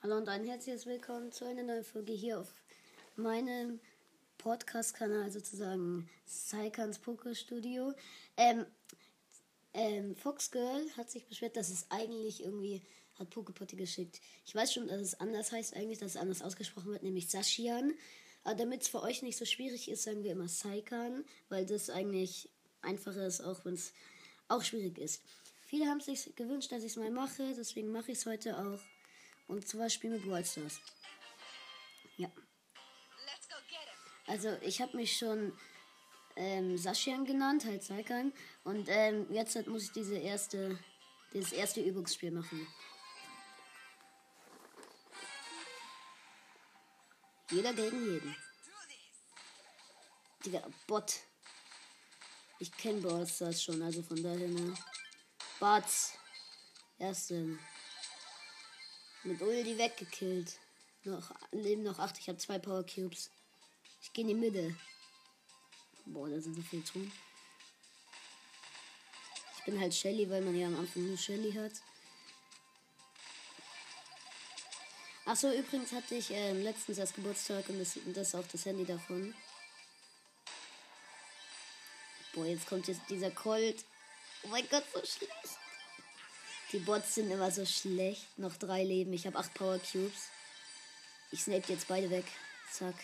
Hallo und ein herzliches Willkommen zu einer neuen Folge hier auf meinem Podcast-Kanal sozusagen Saikans Poker-Studio. Ähm, ähm, Foxgirl hat sich beschwert, dass es eigentlich irgendwie hat Pokepotti geschickt. Ich weiß schon, dass es anders heißt eigentlich, dass es anders ausgesprochen wird, nämlich Sashian. Aber damit es für euch nicht so schwierig ist, sagen wir immer Saikan, weil das eigentlich einfacher ist, auch wenn es auch schwierig ist. Viele haben sich gewünscht, dass ich es mal mache, deswegen mache ich es heute auch. Und zwar spielen wir Brawl Stars. Ja. Also ich habe mich schon ähm, Saschian genannt, halt Saikan. Und ähm, jetzt halt muss ich diese erste, dieses erste Übungsspiel machen. Jeder gegen jeden. Digga, Bot. Ich kenne Brawl Stars schon, also von daher, ne? Bots. Erste. Mit Uldi weggekillt. Noch, leben noch acht. Ich habe zwei Power Cubes. Ich gehe in die Mitte. Boah, da sind so viele Truhen. Ich bin halt Shelly, weil man ja am Anfang nur Shelly hat. Achso, übrigens hatte ich äh, letztens erst Geburtstag und das, das ist auch das Handy davon. Boah, jetzt kommt jetzt dieser Colt. Oh mein Gott, so schlecht. Die Bots sind immer so schlecht. Noch drei Leben. Ich habe acht Power Cubes. Ich snape jetzt beide weg. Zack.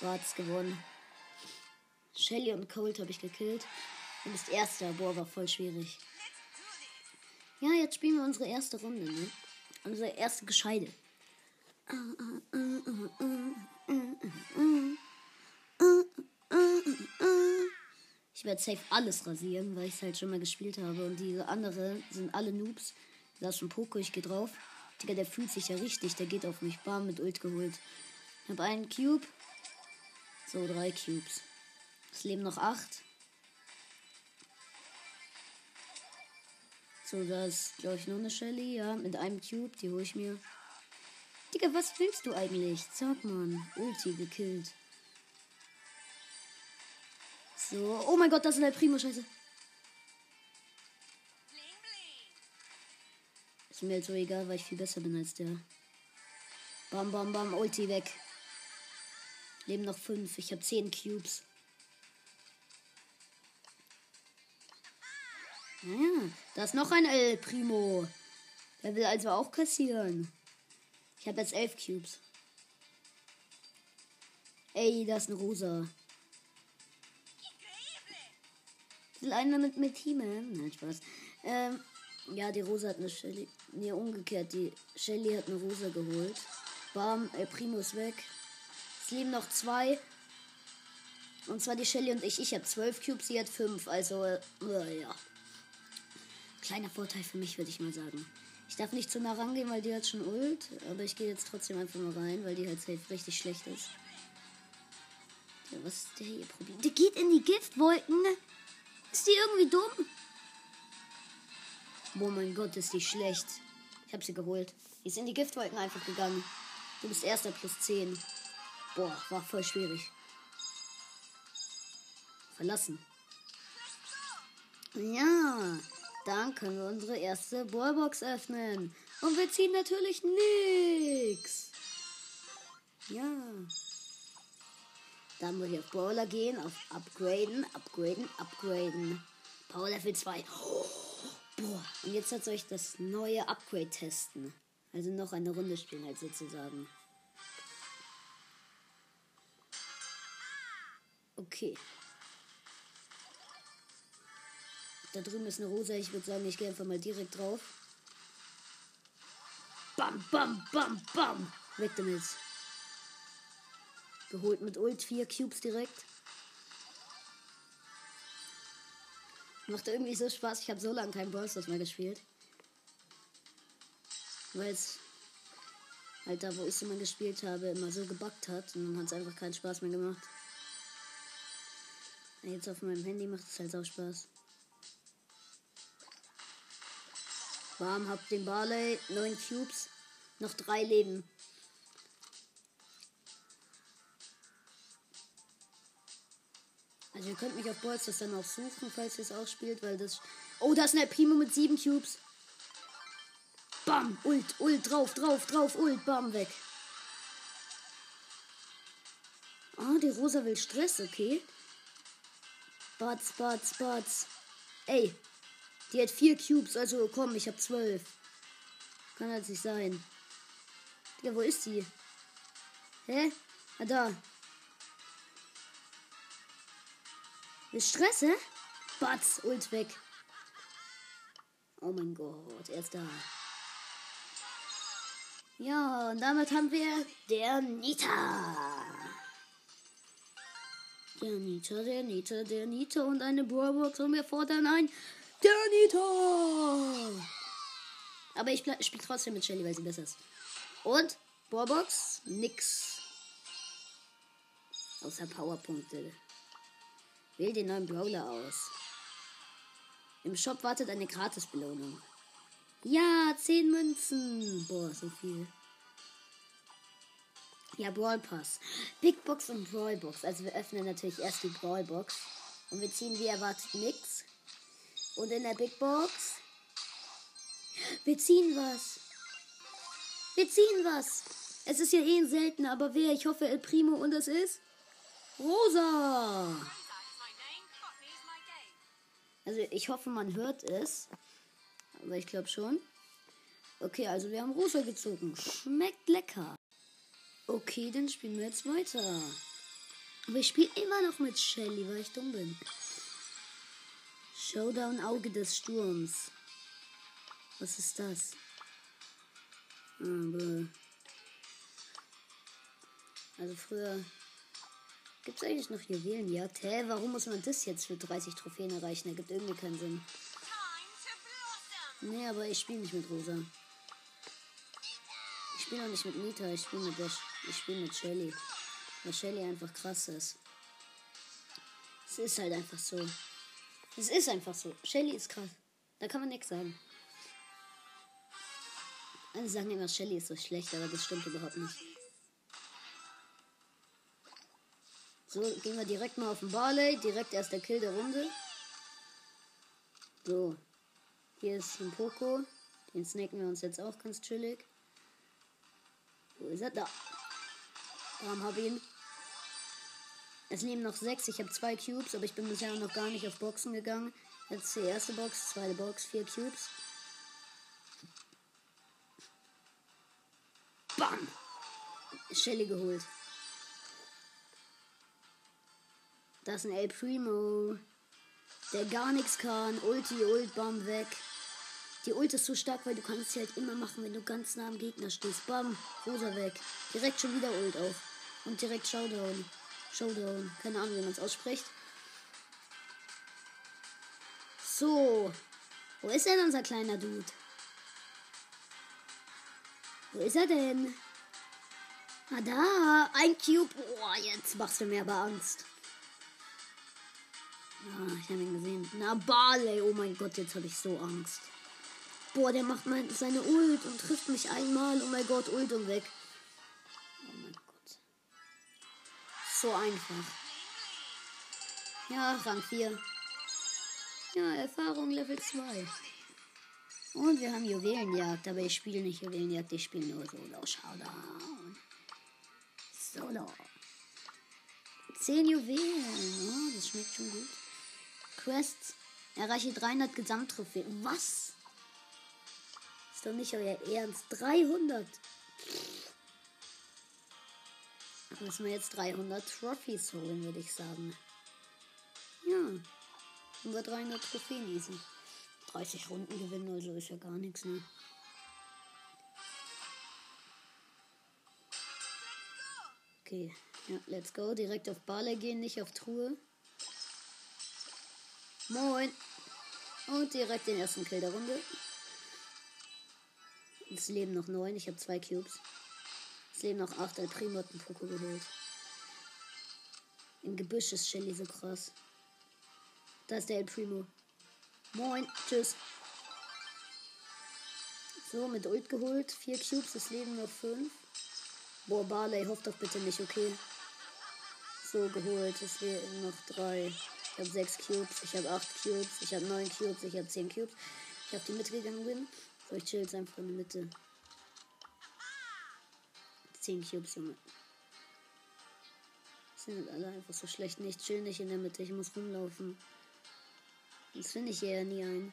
Bots gewonnen. Shelly und Colt habe ich gekillt. Du bist erster. Boah, war voll schwierig. Ja, jetzt spielen wir unsere erste Runde, ne? Unsere erste Gescheide. Ich werde safe alles rasieren, weil ich es halt schon mal gespielt habe. Und diese andere sind alle Noobs. Da ist schon Poco, ich gehe drauf. Digga, der fühlt sich ja richtig. Der geht auf mich. Bam, mit Ult geholt. Ich habe einen Cube. So, drei Cubes. Es leben noch acht. So, da ist, glaube ich, noch eine Shelly. Ja, mit einem Cube. Die hole ich mir. Digga, was willst du eigentlich? Sag mal. Ulti gekillt. So. Oh mein Gott, das ist ein Primo, scheiße. Ist mir halt so egal, weil ich viel besser bin als der. Bam, bam, bam, Ulti weg. Leben noch fünf. Ich habe zehn Cubes. Ja, da ist noch ein El Primo. Der will also auch kassieren. Ich habe jetzt elf Cubes. Ey, da ist ein Rosa. Will einer mit mir? Nein, Spaß. Ähm, ja, die Rosa hat eine Shelly. Nee, umgekehrt. Die Shelly hat eine Rosa geholt. Bam, El Primo ist weg. Es leben noch zwei. Und zwar die Shelly und ich. Ich habe zwölf Cubes, sie hat fünf. Also, äh, ja. Kleiner Vorteil für mich, würde ich mal sagen. Ich darf nicht zu nah rangehen, weil die hat schon Ult. Aber ich gehe jetzt trotzdem einfach mal rein, weil die halt safe richtig schlecht ist. Ja, was ist der hier probiert? Der geht in die Giftwolken. Ist die irgendwie dumm? Oh mein Gott, ist die schlecht. Ich habe sie geholt. Die in die Giftwolken einfach gegangen. Du bist erster plus 10. Boah, war voll schwierig. Verlassen. Ja, dann können wir unsere erste Ballbox öffnen. Und wir ziehen natürlich nix. Ja. Dann muss ich auf Brawler gehen, auf Upgraden, Upgraden, Upgraden. Power Level 2. Oh, boah. Und jetzt soll ich das neue Upgrade testen. Also noch eine Runde spielen, halt sozusagen. Okay. Da drüben ist eine Rosa. Ich würde sagen, ich gehe einfach mal direkt drauf. Bam, bam, bam, bam. Weg damit. Geholt mit Ult. Vier Cubes direkt. Macht irgendwie so Spaß. Ich habe so lange kein Brawl mehr gespielt. Weil es halt da, wo ich es immer gespielt habe, immer so gebackt hat. Und dann hat es einfach keinen Spaß mehr gemacht. Jetzt auf meinem Handy macht es halt auch Spaß. Bam, hab den Barley. Neun Cubes. Noch drei Leben. Also ihr könnt mich auf Bolz das dann auch suchen, falls ihr es auch spielt, weil das. Oh, da ist ein Primo mit sieben Cubes. Bam, Ult, Ult, drauf, drauf, drauf, Ult, Bam, weg. Ah, die Rosa will Stress, okay. Batz, Batz, Batz. Ey, die hat vier Cubes, also komm, ich hab zwölf. Kann halt nicht sein. Ja, wo ist sie? Hä? Ah, da. Ist Stress, hä? Batz, Ult weg. Oh mein Gott, er ist da. Ja, und damit haben wir der Nita. Der Nita, der Nita, der Nita und eine Brawlbox und wir fordern ein der Nita. Aber ich spiele trotzdem mit Shelly, weil sie besser ist. Und Brawlbox, nix. Außer Powerpunkte. Wähl den neuen Brawler aus. Im Shop wartet eine Gratisbelohnung. Ja, 10 Münzen. Boah, so viel. Ja, Brawl Pass. Big Box und Brawl Box. Also wir öffnen natürlich erst die Brawl Box. Und wir ziehen wie erwartet nichts. Und in der Big Box. Wir ziehen was. Wir ziehen was. Es ist ja eh ein seltener, aber wer? Ich hoffe El Primo und es ist Rosa. Also ich hoffe, man hört es. Aber ich glaube schon. Okay, also wir haben rosa gezogen. Schmeckt lecker. Okay, dann spielen wir jetzt weiter. Aber ich spiele immer noch mit Shelly, weil ich dumm bin. Showdown Auge des Sturms. Was ist das? Aber also früher Gibt es eigentlich noch Juwelenjagd? Hä, warum muss man das jetzt für 30 Trophäen erreichen? Da gibt irgendwie keinen Sinn. Nee, aber ich spiele nicht mit Rosa. Ich spiele auch nicht mit Nita, ich spiele mit, ich spiel mit Shelly. Weil Shelly einfach krass ist. Es ist halt einfach so. Es ist einfach so. Shelly ist krass. Da kann man nichts sagen. Alle sagen immer, Shelly ist so schlecht, aber das stimmt überhaupt nicht. So, gehen wir direkt mal auf den Barley. Direkt erst der Kill der Runde. So. Hier ist ein Poco. Den snacken wir uns jetzt auch ganz chillig. Wo ist er? Da. Habe ich ihn? Es leben noch sechs. Ich habe zwei Cubes, aber ich bin bisher noch gar nicht auf Boxen gegangen. Jetzt die erste Box, zweite Box, vier Cubes. Bam! Shelly geholt. Das ist ein El Primo. Der gar nichts kann. Ulti, Ult, Bam, weg. Die Ult ist so stark, weil du kannst sie halt immer machen, wenn du ganz nah am Gegner stehst. Bam, Rosa weg. Direkt schon wieder Ult auf. Und direkt Showdown. Showdown. Keine Ahnung, wie man es ausspricht. So. Wo ist denn unser kleiner Dude? Wo ist er denn? Ah, da. Ein Cube. Boah, jetzt machst du mir aber Angst. Ah, ich habe ihn gesehen. Na, Barley. Oh mein Gott, jetzt habe ich so Angst. Boah, der macht mein, seine Ult und trifft mich einmal. Oh mein Gott, Ult und weg. Oh mein Gott. So einfach. Ja, Rang 4. Ja, Erfahrung Level 2. Und wir haben Juwelenjagd, aber ich spiele nicht Juwelenjagd, ich spiele nur Solo Showdown. Solo. 10 Juwelen. Oh, das schmeckt schon gut. Quests. Erreiche 300 Gesamttrophäen. Was? Ist doch nicht euer Ernst. 300. Müssen wir jetzt 300 Trophies holen, würde ich sagen. Ja. Über 300 Trophäen easy. 30 Runden gewinnen, also ist ja gar nichts, ne? Okay, ja, let's go. Direkt auf Barley gehen, nicht auf Truhe. Moin. Und direkt den ersten Kill der Runde. Es leben noch neun. Ich habe zwei Cubes. Es leben noch acht. Ein Primo hat einen Poko geholt. Im Gebüsch ist Shelly so krass. Da ist der El Primo. Moin. Tschüss. So, mit Ult geholt. Vier Cubes. Es leben noch fünf. Boah, Barley, hofft doch bitte nicht, okay? So, geholt. Es leben noch drei. Ich habe 6 Cubes, ich habe 8 Cubes, ich habe 9 Cubes, ich habe 10 Cubes. Ich habe die mitgegangen bin. So, ich chill jetzt einfach in der Mitte. 10 Cubes, Junge. Sind alle einfach so schlecht. Nicht chill nicht in der Mitte. Ich muss rumlaufen. Das finde ich eher nie ein.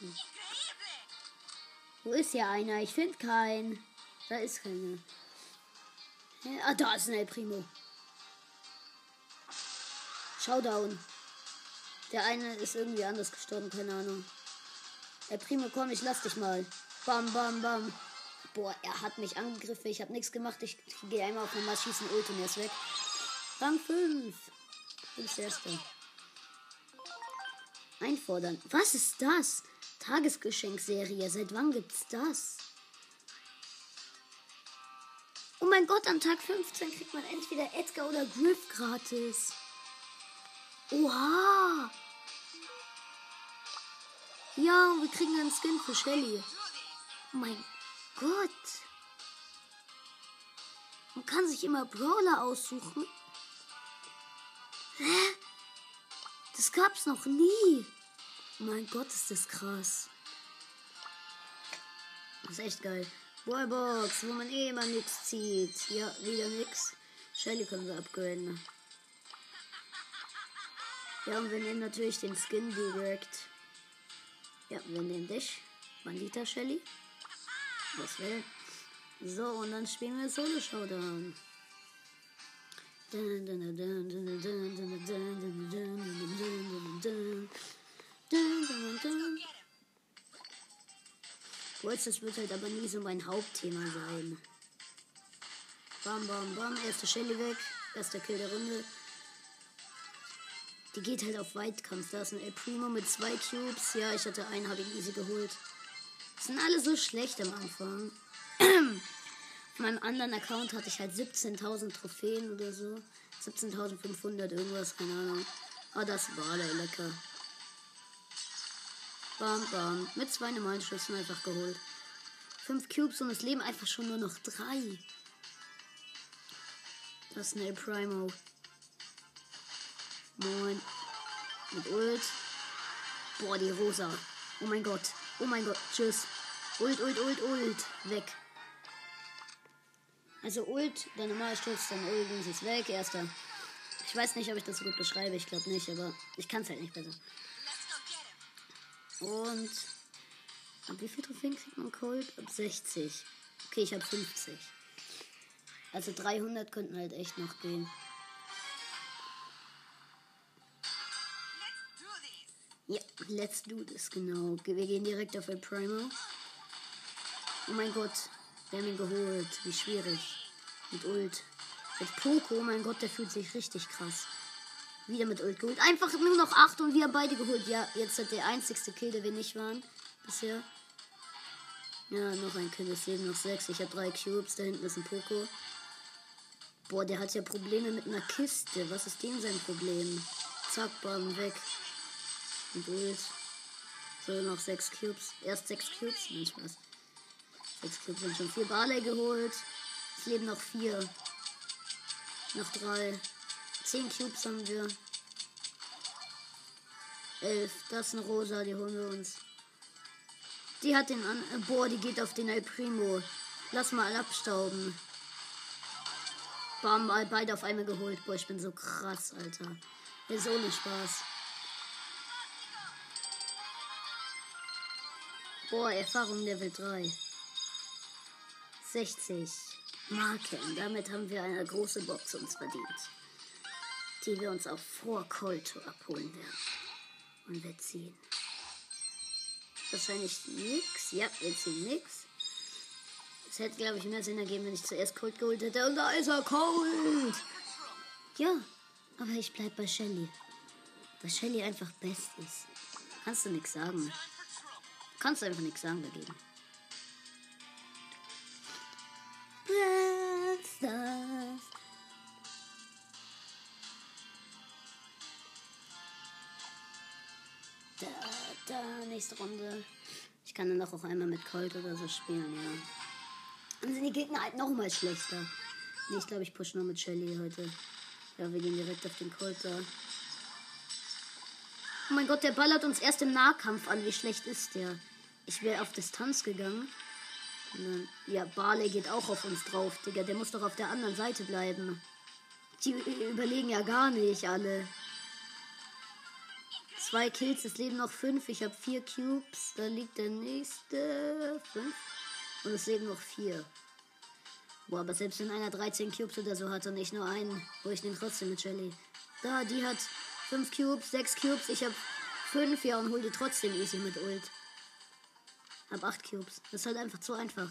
Hm. Wo ist hier einer? Ich finde keinen. Da ist keiner. Ah, da ist ein El Primo. Showdown. Der eine ist irgendwie anders gestorben, keine Ahnung. El Primo, komm, ich lass dich mal. Bam, bam, bam. Boah, er hat mich angegriffen. Ich habe nichts gemacht. Ich gehe einmal auf normal schießen, Ult er ist weg. Rang 5. Du bist der Erste. Einfordern. Was ist das? Tagesgeschenkserie. Seit wann gibt's das? Oh mein Gott, am Tag 15 kriegt man entweder Edgar oder Griff gratis. Oha! Ja, wir kriegen einen Skin für Shelly. Oh mein Gott. Man kann sich immer Brawler aussuchen. Hä? Das gab's noch nie. Oh mein Gott, ist das krass. Das ist echt geil. Wallbox, wo man eh immer nichts zieht. Ja, wieder nix. Shelly können wir upgraden. Ja, und wir nehmen natürlich den Skin direkt. Ja, wir nehmen dich. Bandita Shelly. Was will? So, und dann spielen wir Solo Showdown. Kurz, das wird halt aber nie so mein Hauptthema sein. Bam, bam, bam. Erste Shelly weg. Erster Kill der Runde. Die geht halt auf Weitkampf. Da ist ein El Primo mit zwei Cubes. Ja, ich hatte einen, habe ihn easy geholt. Sind alle so schlecht am Anfang. Auf meinem anderen Account hatte ich halt 17.000 Trophäen oder so. 17.500 irgendwas, keine Ahnung. Aber das war der lecker. Bam, bam. Mit zwei normalen Schüssen einfach geholt. Fünf Cubes und es leben einfach schon nur noch drei. Das ist ein El Primo. Moin. Mit Ult. Boah, die Rosa. Oh mein Gott. Oh mein Gott. Tschüss. Ult, Ult, Ult, Ult. Weg. Also Ult, der normale Sturz, dann Ult ist weg. Erster. Ich weiß nicht, ob ich das so gut beschreibe. Ich glaube nicht, aber ich kann es halt nicht besser. Und ab wie viel Trophäen kriegt man Cold? Ab 60. Okay, ich habe 50. Also 300 könnten halt echt noch gehen. Ja, let's do this, genau. Wir gehen direkt auf El Primo. Oh mein Gott, wir haben ihn geholt. Wie schwierig. Mit Ult. Mit Poco, oh mein Gott, der fühlt sich richtig krass. Wieder mit Ult geholt. Einfach nur noch 8 und wir haben beide geholt. Ja, jetzt hat der einzigste Kill, der wir nicht waren. Bisher. Ja, noch ein Kill. Es leben noch 6. Ich habe 3 Cubes. Da hinten ist ein Poco. Boah, der hat ja Probleme mit einer Kiste. Was ist dem sein Problem? Zack, bam, weg. Und Ult. So, noch 6 Cubes. Erst 6 Cubes. Nein, Spaß. 6 Cubes sind schon 4 Barley geholt. Es leben noch 4. Noch 3. 10 Cubes haben wir. 11. Das ist eine Rosa, die holen wir uns. Die hat den an. Äh, boah, die geht auf den El Primo. Lass mal abstauben. Bam, beide auf einmal geholt. Boah, ich bin so krass, Alter. Ist ohne Spaß. Boah, Erfahrung Level 3. 60 Marken. Damit haben wir eine große Box uns verdient. Die wir uns auch vor Kolto abholen werden. Und wir ziehen. Wahrscheinlich nix. Ja, wir ziehen nix. Es hätte, glaube ich, mehr Sinn ergeben, wenn ich zuerst Cold geholt hätte. Und da ist er Cold. Ja, aber ich bleib bei Shelly. Weil Shelly einfach best ist. Kannst du nichts sagen. Kannst du einfach nichts sagen dagegen. Stars. Da, nächste Runde. Ich kann dann auch einmal mit Colt oder so spielen, ja. Dann sind die Gegner halt noch mal schlechter. Nee, ich glaube, ich push nur mit Shelly heute. Ja, wir gehen direkt auf den Colt da. Oh mein Gott, der ballert uns erst im Nahkampf an. Wie schlecht ist der? Ich wäre auf Distanz gegangen. Dann, ja, Barley geht auch auf uns drauf, Digga. Der muss doch auf der anderen Seite bleiben. Die überlegen ja gar nicht alle. Zwei Kills, es leben noch fünf. Ich habe vier Cubes. Da liegt der nächste. Fünf. Und es leben noch vier. Boah, aber selbst wenn einer 13 Cubes oder so hat und ich nur einen, wo ich den trotzdem mit Shelly. Da, die hat 5 Cubes, 6 Cubes. Ich habe 5, ja, und hol die trotzdem easy mit Ult. Hab 8 Cubes. Das ist halt einfach zu einfach.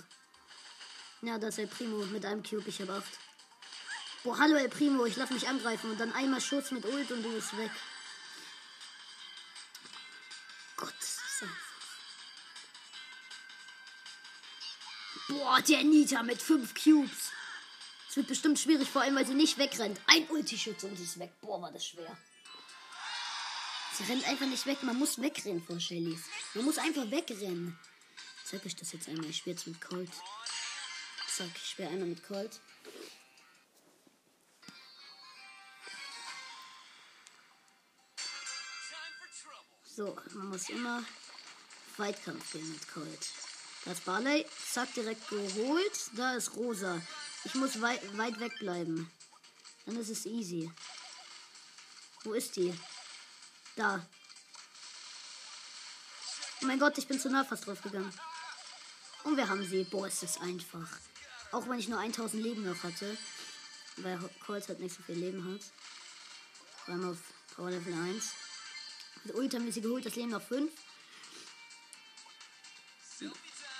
Ja, das ist El Primo mit einem Cube. Ich habe 8. Boah, hallo El Primo, ich lass mich angreifen und dann einmal Schutz mit Ult und du bist weg. Boah, der Nita mit 5 Cubes. Es wird bestimmt schwierig, vor allem weil sie nicht wegrennt. Ein Ulti-Schutz und sie ist weg. Boah, war das schwer. Sie rennt einfach nicht weg. Man muss wegrennen vor Shellys. Man muss einfach wegrennen. Zeig euch das jetzt einmal. Ich spiele jetzt mit Colt. Zack, ich spiele einmal mit Colt. So, man muss immer Weitkampf gehen mit Colt. Das Barley, zack, direkt geholt. Da ist Rosa. Ich muss wei weit weg bleiben. Dann ist es easy. Wo ist die? Da. Oh mein Gott, ich bin zu nah fast drauf gegangen. Und wir haben sie. Boah, ist das einfach. Auch wenn ich nur 1000 Leben noch hatte. Weil Colts halt nicht so viel Leben hat. Vor allem auf Power Level 1. Mit Ult haben geholt, das Leben noch 5.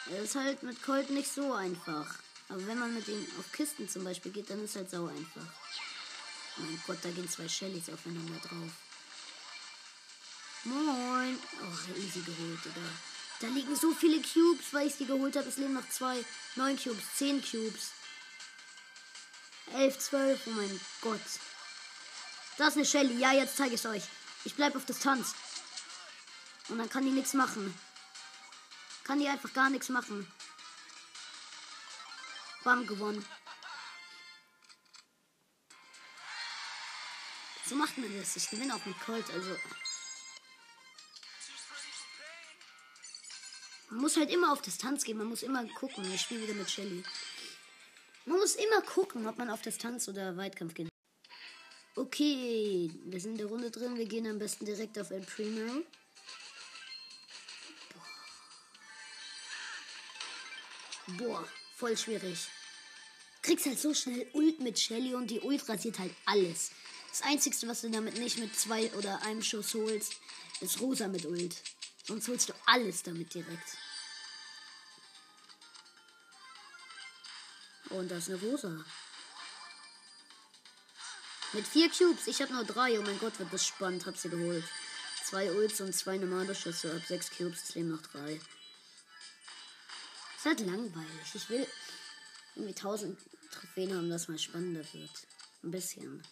Das ist halt mit Colt nicht so einfach. Aber wenn man mit ihm auf Kisten zum Beispiel geht, dann ist halt sau einfach. Oh mein Gott, da gehen zwei Shellys aufeinander drauf. Moin. Oh, easy geholt, Digga. Da liegen so viele Cubes, weil ich sie geholt habe. Es leben noch zwei. Neun Cubes, zehn Cubes. Elf, zwölf. Oh mein Gott. Da ist eine Shelly. Ja, jetzt zeige ich es euch. Ich bleibe auf Distanz. Und dann kann die nichts machen. Kann die einfach gar nichts machen. Bam, gewonnen. So macht man das. Ich gewinne auch mit Colt, also. Man muss halt immer auf Distanz gehen, man muss immer gucken. Ich spiele wieder mit Shelly. Man muss immer gucken, ob man auf Distanz oder Weitkampf geht. Okay, wir sind in der Runde drin. Wir gehen am besten direkt auf El Primo. Boah, voll schwierig. Kriegst halt so schnell Ult mit Shelly und die Ult rasiert halt alles. Das Einzige, was du damit nicht mit zwei oder einem Schuss holst, ist Rosa mit Ult. Sonst holst du alles damit direkt. Und das ist eine Rosa. Mit vier Cubes. Ich habe nur drei. Oh mein Gott, wird das spannend. Hab sie geholt. Zwei Ults und zwei normale Schüsse. Ab sechs Cubes. Es leben noch drei. Halt langweilig. Ich will irgendwie tausend Trophäen haben, dass mal spannender wird. Ein bisschen.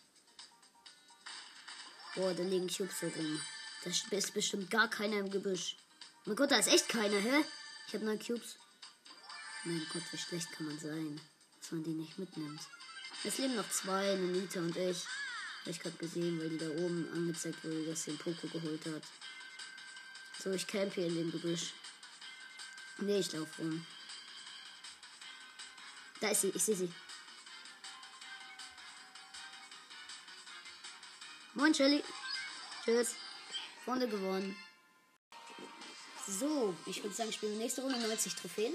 Boah, da liegen Cubes rum. Da ist bestimmt gar keiner im Gebüsch. Mein Gott, da ist echt keiner, hä? Ich habe neun Cubes. Mein Gott, wie schlecht kann man sein, dass man die nicht mitnimmt. Es leben noch zwei, Nita und ich. Habe ich gerade gesehen, weil die da oben angezeigt wurde, dass sie einen Poko geholt hat. So, ich camp hier in dem Gebüsch. Nee, ich laufe rum. Da ist sie, ich sehe sie. Moin, Shelly. Tschüss. Runde gewonnen. So, ich würde sagen, spielen wir nächste Runde 90 Trophäen.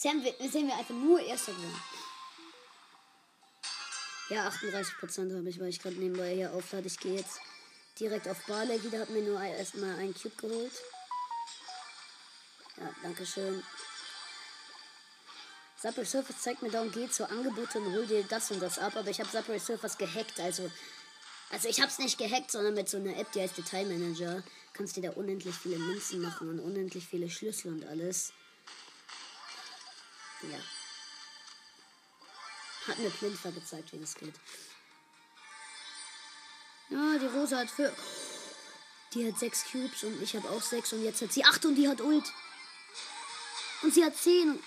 Wir, sehen wir einfach nur erster gewonnen. Ja, 38% habe ich, weil ich gerade nebenbei hier auflade. Ich gehe jetzt direkt auf Barley wieder. Hat mir nur erstmal einen Cube geholt. Ja, danke schön. Subway Surfers zeigt mir darum, geh zu Angebote und hol dir das und das ab. Aber ich habe Subway Surfers gehackt. Also, also ich habe es nicht gehackt, sondern mit so einer App, die heißt Detail Manager. Kannst dir da unendlich viele Münzen machen und unendlich viele Schlüssel und alles. Ja. Hat mir Plinfer gezeigt, wie das geht. Ja, die Rosa hat für. Die hat sechs Cubes und ich habe auch sechs und jetzt hat sie acht und die hat Ult. Und sie hat zehn.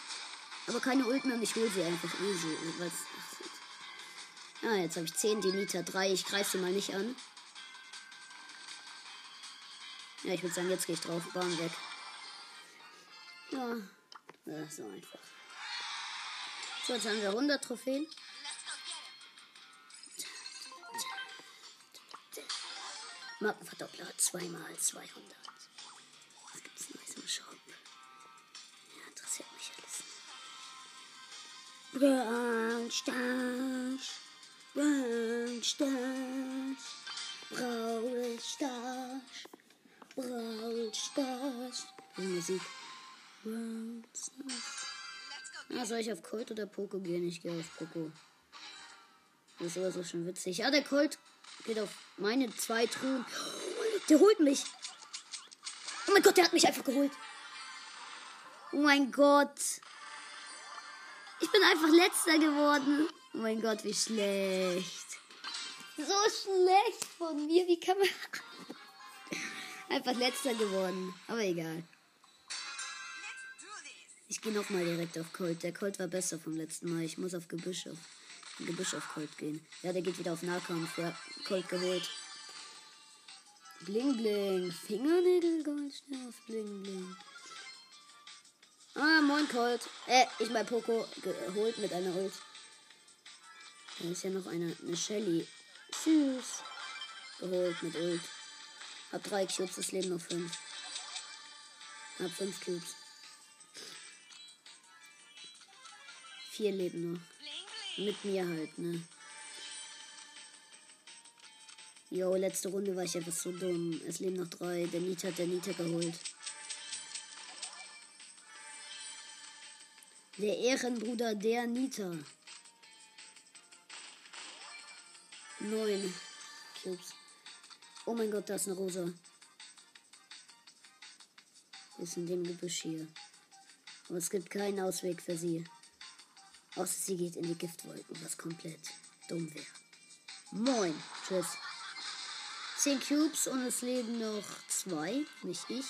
Aber keine Ult mehr und ich hole sie einfach easy. Ja, jetzt habe ich 10, die Nita 3. Ich greife sie mal nicht an. Ja, ich würde sagen, jetzt gehe ich drauf. Bahn weg. Ja, ja, so einfach. So, jetzt haben wir 100 Trophäen. Markenverdoppler zweimal 200. alles. Brawl Stars. Brawl Stars. Brawl Stars. Brawl Stars. Die Musik. Brawl Stars. Ah, soll ich auf Colt oder Poco gehen? Ich gehe auf Poco. Das ist aber so schon witzig. Ja, der Colt geht auf meine zwei Truhen. Der holt mich. Oh mein Gott, der hat mich einfach geholt. Oh mein Gott. Ich bin einfach letzter geworden. Oh mein Gott, wie schlecht. So schlecht von mir. Wie kann man. einfach letzter geworden. Aber egal. Ich gehe nochmal direkt auf Colt. Der Colt war besser vom letzten Mal. Ich muss auf Gebüsch auf, Gebüsch auf Colt gehen. Ja, der geht wieder auf Nahkampf. Ja, Colt geholt. Bling Bling. Fingernägel Goldschnerf. Bling Bling. Ah, moin Colt. Äh, ich mein Poco geholt mit einer Ult. Da ist ja noch eine, eine Shelly. Süß. Geholt mit Ult. Hab drei Cubes, das Leben noch fünf. Hab fünf Cubes. Vier Leben noch. Mit mir halt, ne? Jo, letzte Runde war ich einfach so dumm. Es leben noch drei. Der Nita hat der Nita geholt. Der Ehrenbruder der Nita. Neun Cubes. Oh mein Gott, da ist eine Rosa. Ist in dem Gebüsch hier. Aber es gibt keinen Ausweg für sie. Außer sie geht in die Giftwolken, was komplett dumm wäre. Moin. Tschüss. 10 Cubes und es leben noch zwei, nicht ich.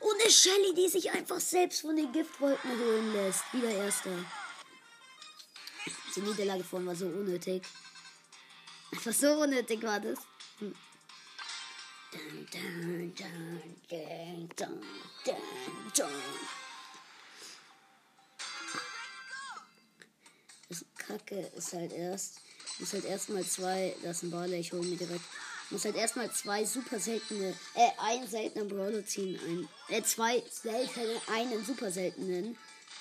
Und eine Shelly, die sich einfach selbst von den Giftwolken holen lässt. Wieder erster. Die Niederlage vorhin war so unnötig. Einfach so unnötig war das. Hm. Das Kacke ist halt erst. Muss halt erstmal zwei. Das ist ein Brawler, ich hole mir direkt. Muss halt erstmal zwei super seltene. Äh, einen seltenen Brawler ziehen. Ein, äh, zwei seltene, einen super seltenen.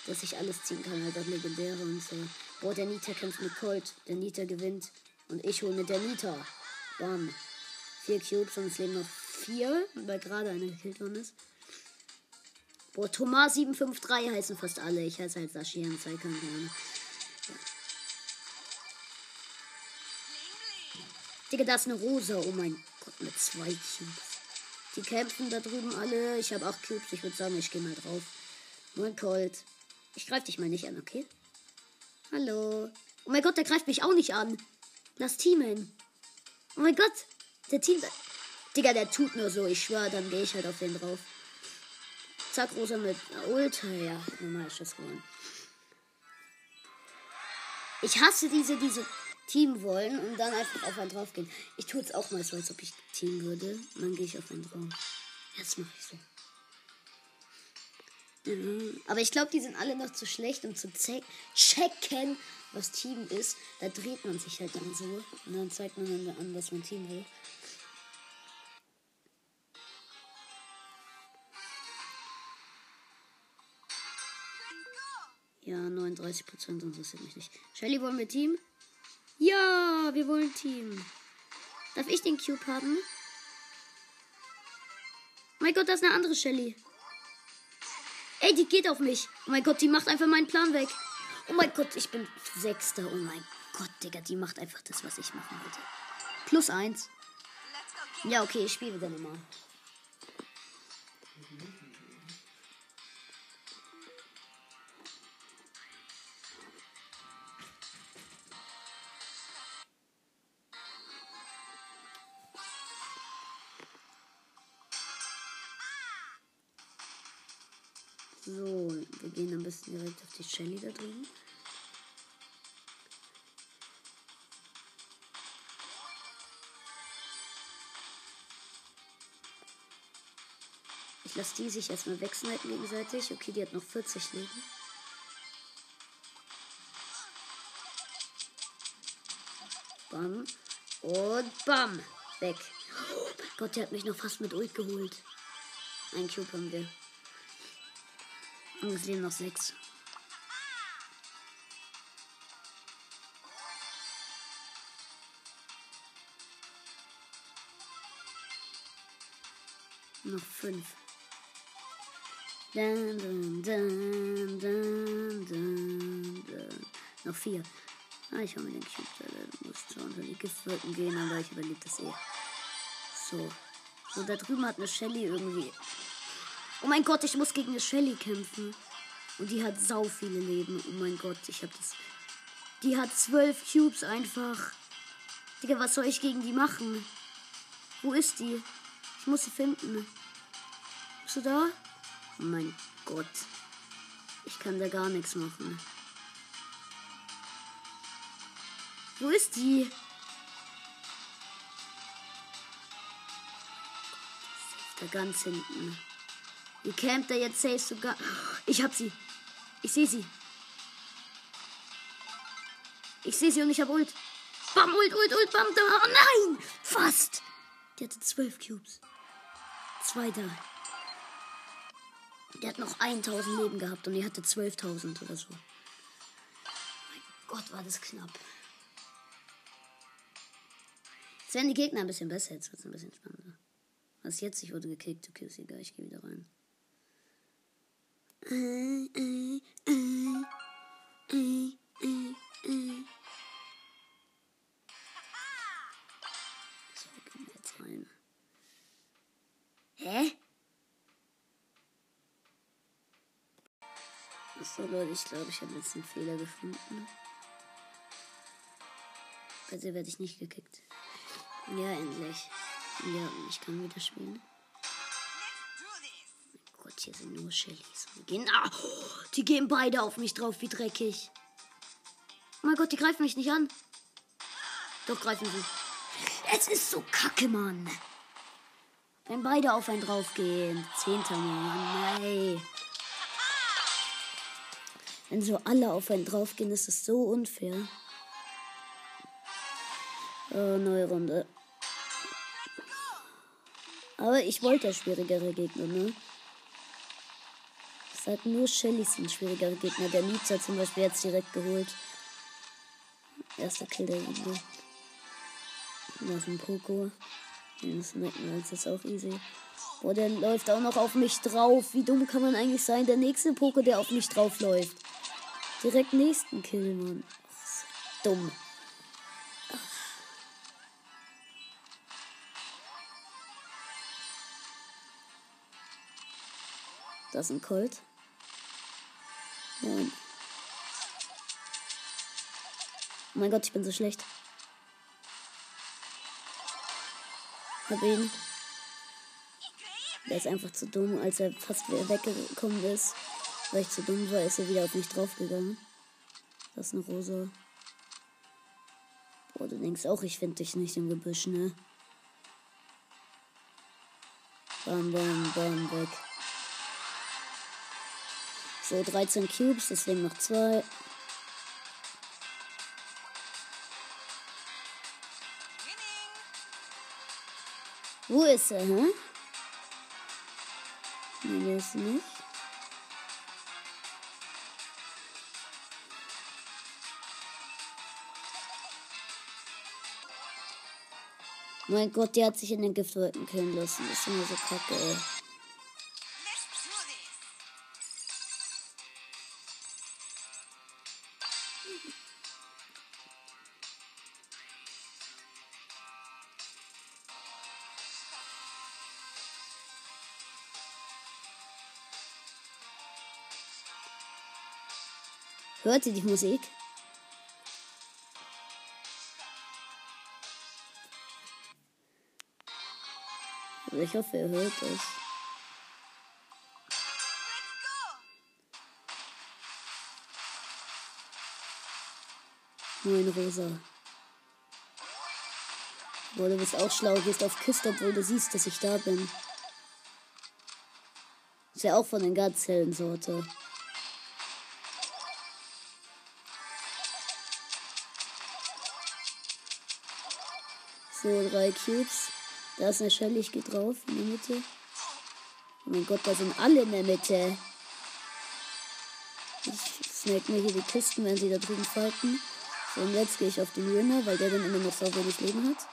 Dass ich alles ziehen kann, halt auch legendäre und so. Boah, der Nita kämpft mit Colt. Der Nita gewinnt. Und ich hole mit der Nita. Bam. Vier Cubes und es leben noch vier, weil gerade einer gekillt worden ist. Boah, Thomas 753 heißen fast alle. Ich heiße halt Sashi und Zeikan. Digga, da ist eine Rosa. Oh mein Gott, mit zwei Cubes. Die kämpfen da drüben alle. Ich habe auch Cubes. Ich würde sagen, ich gehe mal drauf. Moin Colt. Ich greife dich mal nicht an, okay? Hallo. Oh mein Gott, der greift mich auch nicht an. Lass teamen. Oh mein Gott. Der Team. Digga, der tut nur so. Ich schwöre, dann gehe ich halt auf den drauf. Zack, Rosa mit Ultra. Ja, normal Schuss gewonnen. Ich hasse diese, diese Team wollen und dann einfach auf einen drauf gehen. Ich tue es auch mal so, als ob ich Team würde. Und dann gehe ich auf einen drauf. Jetzt mache ich so. Mhm. Aber ich glaube, die sind alle noch zu schlecht, um zu checken, was Team ist. Da dreht man sich halt dann so. Und dann zeigt man dann an, was man Team will. Ja, 39 Prozent, sonst interessiert mich nicht. Shelly, wollen wir Team? Ja, wir wollen Team. Darf ich den Cube haben? Mein Gott, da ist eine andere Shelly. Ey, die geht auf mich. Oh mein Gott, die macht einfach meinen Plan weg. Oh mein Gott, ich bin Sechster. Oh mein Gott, Digga, die macht einfach das, was ich machen wollte. Plus eins. Ja, okay, ich spiele wieder nochmal. So, wir gehen am besten direkt auf die Shelly da drüben. Ich lasse die sich erstmal wegsnipen gegenseitig. Okay, die hat noch 40 Leben. Bam. Und bam. Weg. Oh mein Gott, der hat mich noch fast mit Ult geholt. Ein Cube haben wir. Und es leben noch sechs. Noch fünf. Dun, dun, dun. Noch vier. Ah, ich habe mir den Cube. Der muss zwar unter die Giftwolken gehen, aber ich überlebe das eh. So. So, da drüben hat eine Shelly irgendwie. Oh mein Gott, ich muss gegen eine Shelly kämpfen. Und die hat sau viele Leben. Oh mein Gott, ich hab das. Die hat zwölf Cubes einfach. Digga, was soll ich gegen die machen? Wo ist die? Ich muss sie finden. Bist du da? Oh mein Gott. Ich kann da gar nichts machen. Wo ist die? Da ganz hinten. Die campt da jetzt safe sogar. Ich hab sie. Ich sehe sie. Ich sehe sie und ich hab Ult. Bam, Ult, Ult, Ult, bam, da. Oh nein! Fast! Die hatte zwölf Cubes. Zwei da. Der hat noch 1000 Leben gehabt und die hatte 12.000 oder so. Mein Gott, war das knapp. Jetzt werden die Gegner ein bisschen besser. Jetzt wird es ein bisschen spannender. Was jetzt? Ich wurde gekickt. Okay, ist egal. Ich gehe wieder rein. Äh, äh, äh, äh, äh, äh. So, gehen wir jetzt rein. So, Leute, ich glaube, ich habe jetzt einen Fehler gefunden. Bitte werde ich nicht gekickt. Ja, endlich. Ja, ich kann wieder spielen. Gott, hier sind nur. Die gehen, ah, die gehen beide auf mich drauf, wie dreckig. Oh mein Gott, die greifen mich nicht an. Doch, greifen sie. Es ist so kacke, Mann. Wenn beide auf einen draufgehen. Zehnter, Mann. Nein. Wenn so alle auf einen draufgehen, ist es so unfair. Oh, neue Runde. Aber ich wollte schwierigere Gegner, ne? Hat nur Shelly sind schwierigere Gegner. Der Nizza zum Beispiel jetzt direkt geholt. Erster Kill der Runde. Nach dem Poco. Das McNulls ist auch easy. Boah, der läuft auch noch auf mich drauf. Wie dumm kann man eigentlich sein? Der nächste Poco, der auf mich drauf läuft. Direkt nächsten Kill, Mann. So dumm. Das ist ein Colt. Nein. Oh mein Gott, ich bin so schlecht. Hab ihn. Der ist einfach zu dumm, als er fast weggekommen ist. Weil ich zu dumm war, ist er wieder auf mich draufgegangen. Das ist eine Rosa. Boah, du denkst auch, ich finde dich nicht im Gebüsch, ne? Bam, bam, bam, weg. So, 13 Cubes, deswegen noch zwei. Wo ist er, hä? Nee, der ist nicht. Mein Gott, der hat sich in den Giftwolken killen lassen. Das ist immer so kacke, ey. Hört ihr die Musik? Also ich hoffe, ihr hört es. Moin Rosa. Boah, du bist auch schlau, gehst auf Küste, obwohl du siehst, dass ich da bin. Ist ja auch von den ganz hellen Sorte. So, drei Cubes. Da ist eine Shelly, ich gehe drauf in die Mitte. Oh mein Gott, da sind alle in der Mitte. Ich snake mir hier die Kisten, wenn sie da drüben falten. So, und jetzt gehe ich auf den Winner, weil der dann immer noch so wenig Leben hat.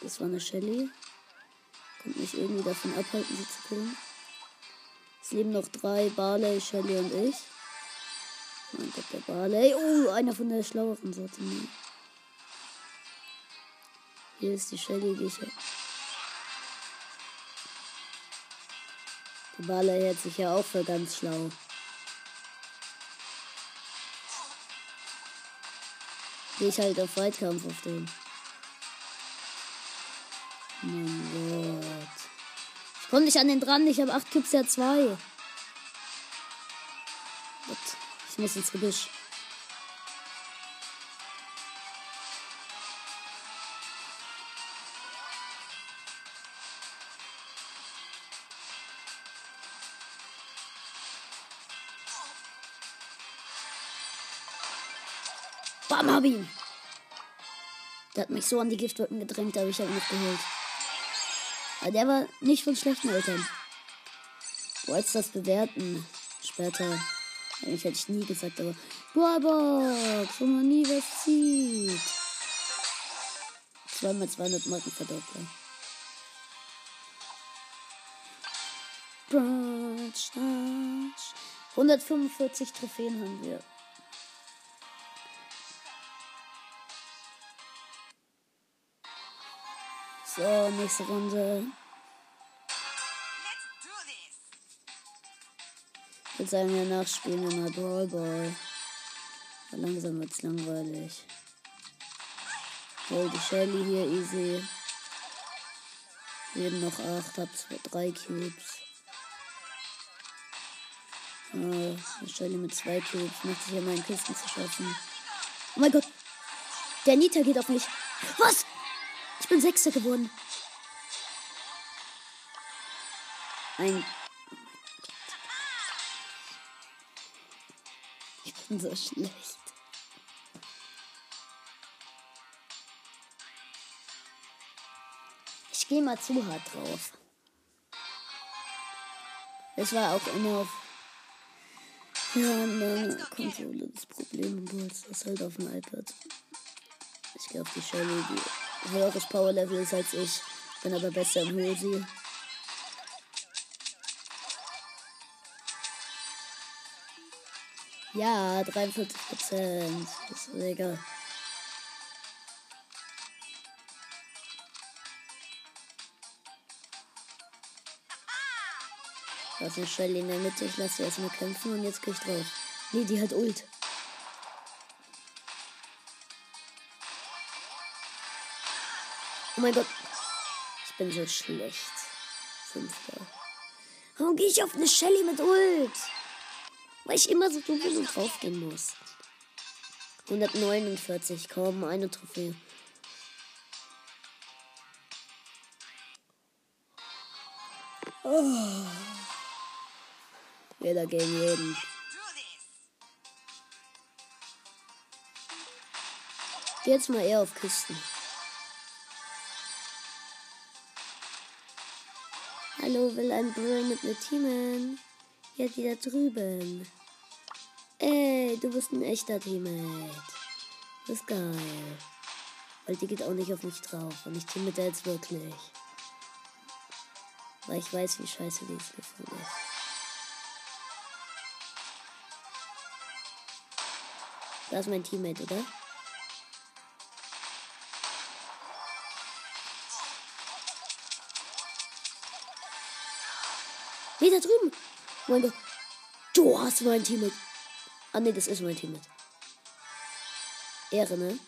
Das war eine Shelly. Kommt mich irgendwie davon abhalten, sie zu killen. Es leben noch drei, Barley, Shelly und ich. Oh mein Gott, der Barley. Oh, einer von der schlaueren Sorte. Hier ist die Shelly, die ich Der Barley hält sich ja auch für ganz schlau. Gehe ich halt auf Weitkampf auf den. Mein Gott. Ich komme nicht an den dran. Ich habe 8 Cubes, ja 2. Ich muss ins Gebüsch. Hab ihn. Der hat mich so an die Giftwolken gedrängt, habe ich halt noch geholt. Aber der war nicht von schlechten Eltern. Wolltest das bewerten? Später. Eigentlich hätte ich nie gesagt, aber. Brawlbox, wo man nie was sieht. Zweimal 200 Marken Verdoppler. Brunch, 145 Trophäen haben wir. So, nächste Runde. Ich würde sagen, wir nachspielen in der Brawl Ball. Aber langsam wird's langweilig. Hol die Shelly hier easy. Leben noch 8, hab zwei, 3 Cubes. Oh, eine Shelly mit 2 Cubes. Macht sich ja meinen Kisten zu schaffen. Oh mein Gott. Der Nita geht auf mich. Was? Ich bin Sechster geworden. Ein. Ich bin so schlecht. Ich gehe mal zu hart drauf. Es war auch immer auf ja, meiner Konsole das Problem. Du hast das halt auf dem iPad. Ich gehe auf die Shelly, höheres Power-Level ist als ich. Bin aber besser im Hösi. Ja, 43 Prozent. Das ist. Da ist eine Shelly in der Mitte. Ich lasse sie erstmal kämpfen und jetzt gehe ich drauf. Nee, die hat Ult. Oh mein Gott. Ich bin so schlecht. Fünfter. Warum gehe ich auf eine Shelly mit Ult? Weil ich immer so dumm bin und draufgehen muss. 149, komm, eine Trophäe. Oh. Jeder gegen jeden. Jetzt mal eher auf Kisten. Hallo, will ein Bro mit mir teamen? Ja, die da drüben. Ey, du bist ein echter Teammate. Das ist geil. Weil die geht auch nicht auf mich drauf. Und ich team mit der jetzt wirklich. Weil ich weiß, wie scheiße dieses Gefühl ist. Da ist mein Teammate, oder? Hey, da drüben. Mein Gott. Du hast mein Teammate. Ah, ne, das ist mein Teammate. Ehre, ne?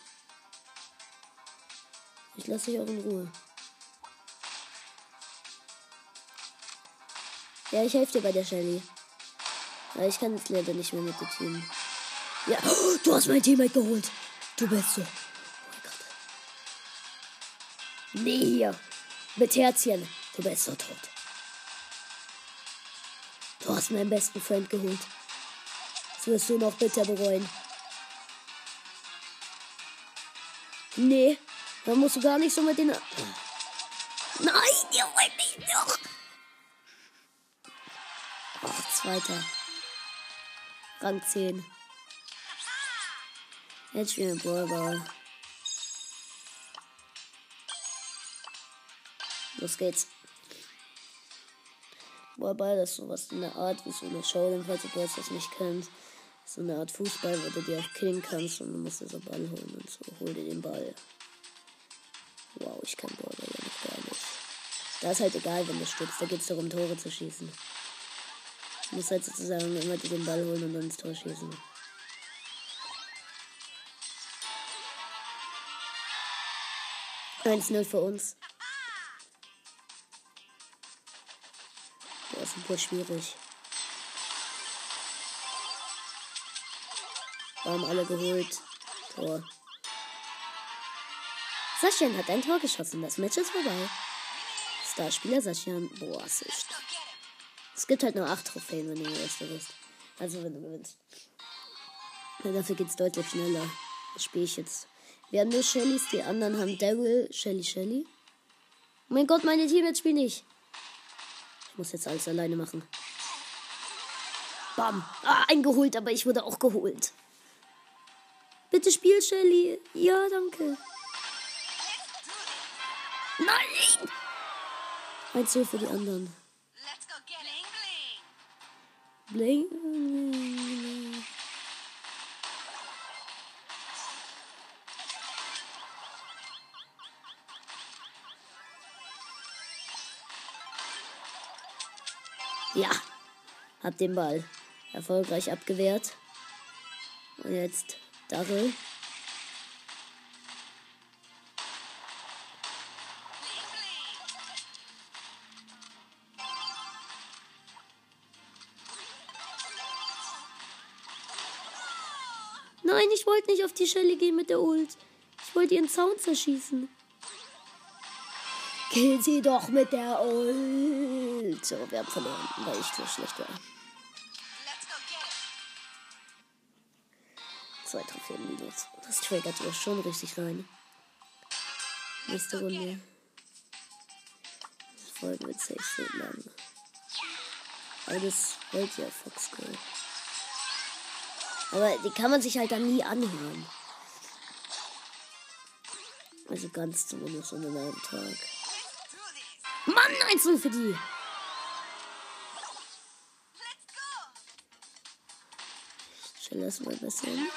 Ich lasse dich auch in Ruhe. Ja, ich helfe dir bei der Shelly. Aber ich kann jetzt leider nicht mehr mit dem Team. Ja, du hast mein Teammate geholt. Du bist so. Oh mein Gott. Nee, hier. Mit Herzchen. Du bist so tot. Hast meinen besten Freund geholt. Das wirst du noch bitter bereuen. Nee, da musst du gar nicht so mit den. Nein, ihr wollt mich doch. Ach, zweiter. Rang 10. Jetzt spielen wir Ballball. Los geht's. Ballball ist sowas in der Art wie so eine Showdown, falls ihr das nicht kennt. So eine Art Fußball, wo du dir auch killen kannst und du musst so Ball holen und so. Hol dir den Ball. Wow, ich kann Ballball ja noch gar nicht. Da ist halt egal, wenn du stirbst. Da geht's darum, Tore zu schießen. Du musst halt sozusagen immer dir den Ball holen und dann ins Tor schießen. Eins 0 für uns. Super schwierig. Haben alle geholt. Tor. Saschian hat ein Tor geschossen. Das Match ist vorbei. Starspieler Saschian. Boah, Sicht. Es gibt halt nur 8 Trophäen, wenn du Erster bist. Also, wenn du gewinnst. Ja, dafür geht's deutlich schneller. Das spiele ich jetzt. Wir haben nur Shellys, die anderen haben Daryl, Shelly, Shelly. Oh mein Gott, meine Teammates spielen nicht. Ich muss jetzt alles alleine machen. Bam. Ah, eingeholt, aber ich wurde auch geholt. Bitte spiel, Shelly. Ja, danke. Nein! Eins für die anderen. Bling. Ja, hab den Ball erfolgreich abgewehrt. Und jetzt Darrell. Nein, ich wollte nicht auf die Schelle gehen mit der Ult. Ich wollte ihren Zaun zerschießen. Kill sie doch mit der Ult. So, wir haben verloren, weil ich so schlecht war. Zwei Trophäen minus. Das triggert mir schon richtig rein. Nächste Runde. Folgen wird safe. Aber das hält ja Fox Girl. Aber die kann man sich halt dann nie anhören. Also ganz zumindest an einem Tag. Mann, einzeln für die. Ich chill erstmal ein bisschen.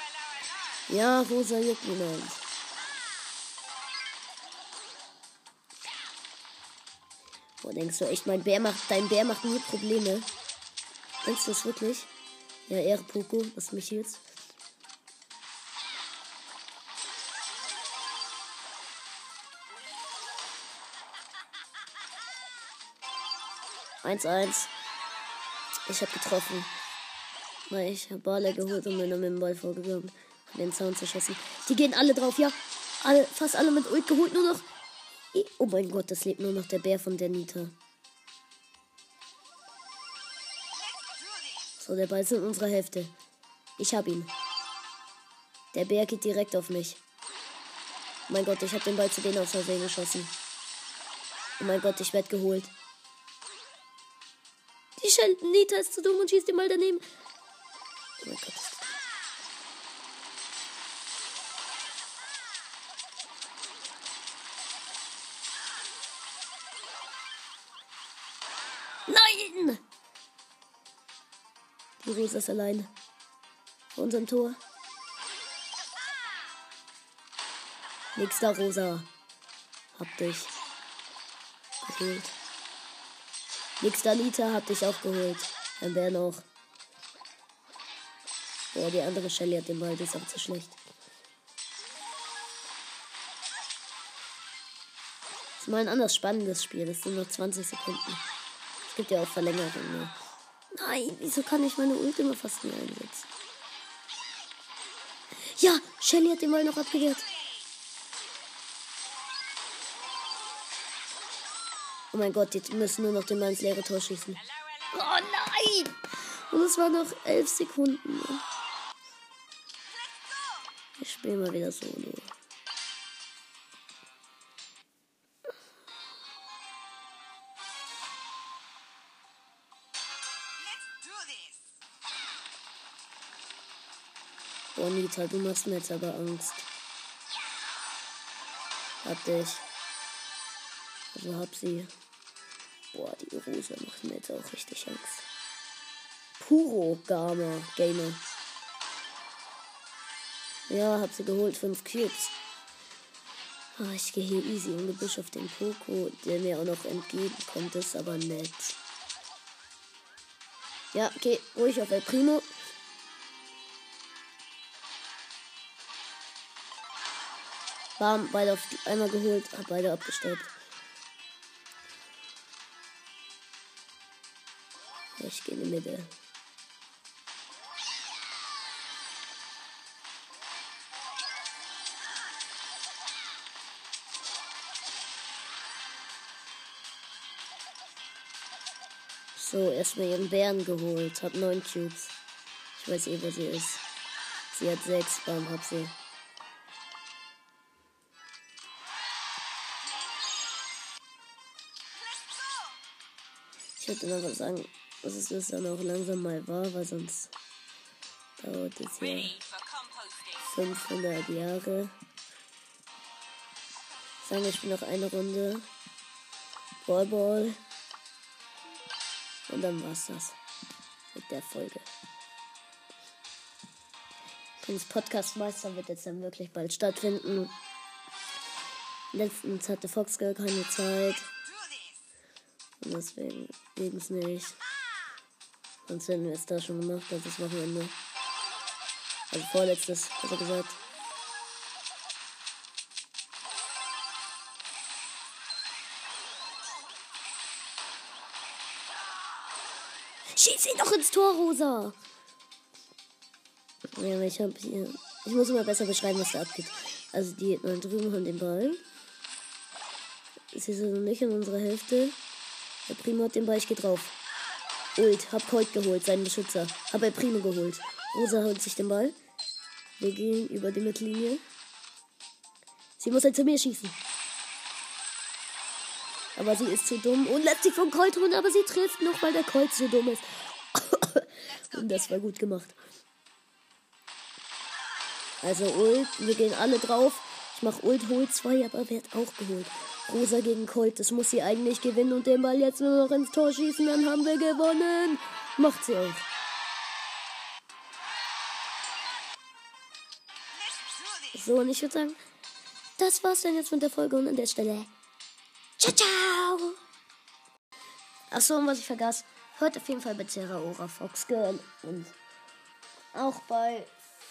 Ja, Rosa juckt niemand. Boah, denkst du echt, mein Bär macht, dein Bär macht nie Probleme? Denkst du das wirklich? Ja, Ehre Poco, was mich jetzt. Eins, eins. Ich hab getroffen. Weil ich hab Baller geholt und bin dann mit dem Ball vorgegangen. Hab den Zaun zerschossen. Die gehen alle drauf, ja. Alle, fast alle mit Ult geholt, nur noch. Oh mein Gott, das lebt nur noch der Bär von der Nita. So, der Ball ist in unserer Hälfte. Ich hab ihn. Der Bär geht direkt auf mich. Oh mein Gott, ich hab den Ball zu denen aus Versehen geschossen. Oh mein Gott, ich werd geholt. Die Shell Nita ist zu dumm und schießt den Ball daneben. Oh mein Gott. Nein! Die Rosa ist allein. Vor unserem Tor. Da, Rosa. Hab dich. Geholt. Da, Nita. Hab dich auch geholt. Ein Bär noch. Ja, die andere Shelly hat den Ball. Die ist auch zu schlecht. Das ist mal ein anderes spannendes Spiel. Das sind nur 20 Sekunden. Es gibt ja auch Verlängerungen. Ne? Nein, wieso kann ich meine Ult immer fast nie einsetzen? Ja, Shelly hat den Ball noch abgewehrt. Oh mein Gott, die müssen nur noch den Ball ins leere Tor schießen. Oh nein! Und es waren noch elf Sekunden. Ich spiele mal wieder Solo. Bonita, du machst mir jetzt aber Angst. Hab dich. Also hab sie. Boah, die Rose macht mir jetzt auch richtig Angst. Puro Gamer Gamer. Ja, hab sie geholt. Fünf Cubes. Ah, ich gehe hier easy und Gebüsch auf den Poco, der mir auch noch entgegenkommt, ist aber nett. Ja, okay, ruhig auf El Primo. Bam, beide auf einmal geholt, hab beide abgestellt. Ich gehe in die Mitte. So, erstmal ihren Bären geholt. Hab neun Cubes. Ich weiß eh, wo sie ist. Sie hat sechs. Bam, hab sie. Ich würde was sagen, dass es das dann auch langsam mal war, weil sonst dauert es ja 500 Jahre. Ich sage, ich bin noch eine Runde. Ball Ball. Und dann war's das mit der Folge. Das Podcast-Meister wird jetzt dann wirklich bald stattfinden. Letztens hatte Fox gar keine Zeit. Und deswegen ging es nicht. Sonst hätten wir es da schon gemacht, also das Wochenende. Also vorletztes, hat er gesagt. Schieß ihn doch ins Tor, Rosa! Ja, ich hab hier. Ich muss immer besser beschreiben, was da abgeht. Also die da drüben haben den Ball. Sie sind noch nicht in unserer Hälfte. Der Primo hat den Ball, ich geh drauf. Ult, hab Colt geholt, seinen Beschützer. Hab El Primo geholt. Rosa holt sich den Ball. Wir gehen über die Mittellinie. Sie muss halt zu mir schießen. Aber sie ist zu dumm und lässt sich vom Colt holen, aber sie trifft noch, weil der Colt so dumm ist. und das war gut gemacht. Also Ult, wir gehen alle drauf. Ich mach Ult, hol zwei, aber wird auch geholt. Rosa gegen Colt, das muss sie eigentlich gewinnen und den Ball jetzt nur noch ins Tor schießen, dann haben wir gewonnen. Macht sie auch. So, und ich würde sagen, das war's dann jetzt mit der Folge und an der Stelle. Ciao, ciao! Achso, und was ich vergaß, hört auf jeden Fall bei Terra Fox Girl und auch bei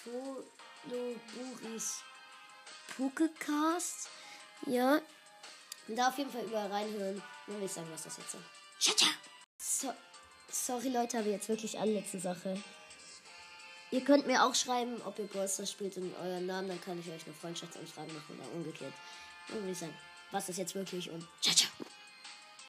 Buris Pokecast. Ja, da auf jeden Fall überall reinhören. Dann will ich sagen, was das jetzt ist. Ciao, ciao! So, sorry Leute, aber jetzt wirklich allerletzte Sache. Ihr könnt mir auch schreiben, ob ihr Brawlstars spielt in euren Namen, dann kann ich euch eine Freundschaftsanfrage machen oder umgekehrt. Dann würde ich sagen, was ist jetzt wirklich und ciao, ciao.